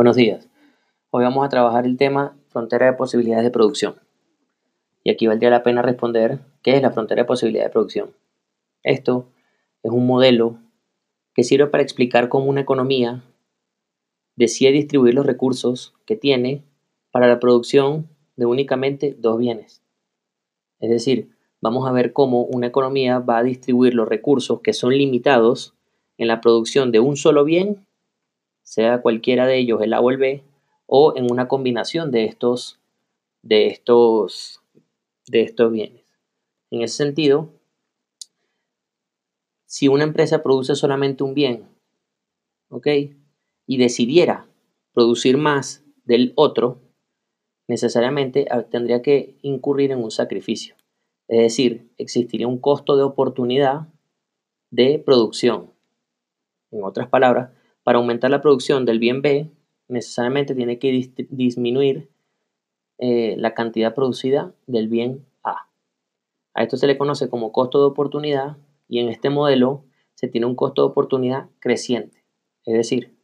Buenos días. Hoy vamos a trabajar el tema frontera de posibilidades de producción. Y aquí valdría la pena responder qué es la frontera de posibilidades de producción. Esto es un modelo que sirve para explicar cómo una economía decide distribuir los recursos que tiene para la producción de únicamente dos bienes. Es decir, vamos a ver cómo una economía va a distribuir los recursos que son limitados en la producción de un solo bien sea cualquiera de ellos el A o el B, o en una combinación de estos, de estos, de estos bienes. En ese sentido, si una empresa produce solamente un bien, ¿ok? Y decidiera producir más del otro, necesariamente tendría que incurrir en un sacrificio. Es decir, existiría un costo de oportunidad de producción. En otras palabras, para aumentar la producción del bien B, necesariamente tiene que disminuir eh, la cantidad producida del bien A. A esto se le conoce como costo de oportunidad y en este modelo se tiene un costo de oportunidad creciente. Es decir,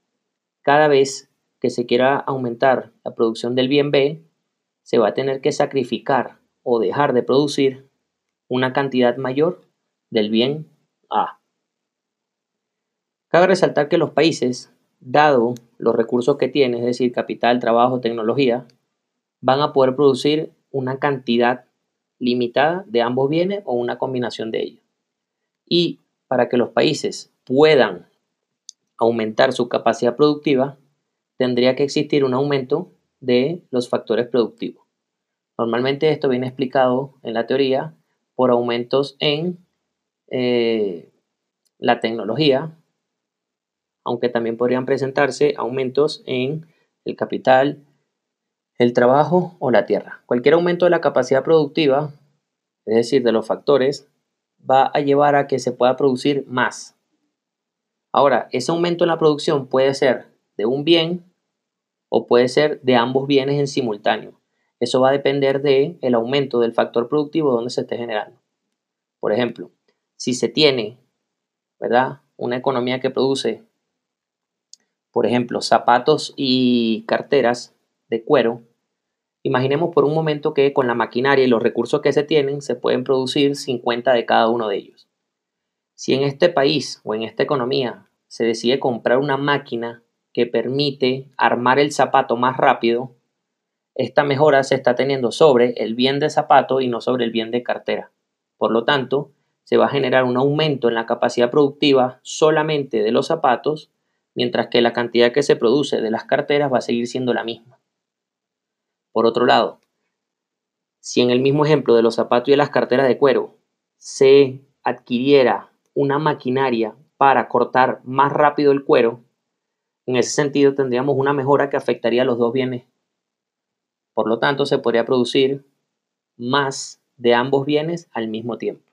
cada vez que se quiera aumentar la producción del bien B, se va a tener que sacrificar o dejar de producir una cantidad mayor del bien A. Cabe resaltar que los países, dado los recursos que tienen, es decir, capital, trabajo, tecnología, van a poder producir una cantidad limitada de ambos bienes o una combinación de ellos. Y para que los países puedan aumentar su capacidad productiva, tendría que existir un aumento de los factores productivos. Normalmente esto viene explicado en la teoría por aumentos en eh, la tecnología, aunque también podrían presentarse aumentos en el capital, el trabajo o la tierra. Cualquier aumento de la capacidad productiva, es decir, de los factores, va a llevar a que se pueda producir más. Ahora, ese aumento en la producción puede ser de un bien o puede ser de ambos bienes en simultáneo. Eso va a depender del el aumento del factor productivo donde se esté generando. Por ejemplo, si se tiene, ¿verdad? Una economía que produce por ejemplo, zapatos y carteras de cuero, imaginemos por un momento que con la maquinaria y los recursos que se tienen se pueden producir 50 de cada uno de ellos. Si en este país o en esta economía se decide comprar una máquina que permite armar el zapato más rápido, esta mejora se está teniendo sobre el bien de zapato y no sobre el bien de cartera. Por lo tanto, se va a generar un aumento en la capacidad productiva solamente de los zapatos mientras que la cantidad que se produce de las carteras va a seguir siendo la misma. Por otro lado, si en el mismo ejemplo de los zapatos y de las carteras de cuero se adquiriera una maquinaria para cortar más rápido el cuero, en ese sentido tendríamos una mejora que afectaría a los dos bienes. Por lo tanto, se podría producir más de ambos bienes al mismo tiempo.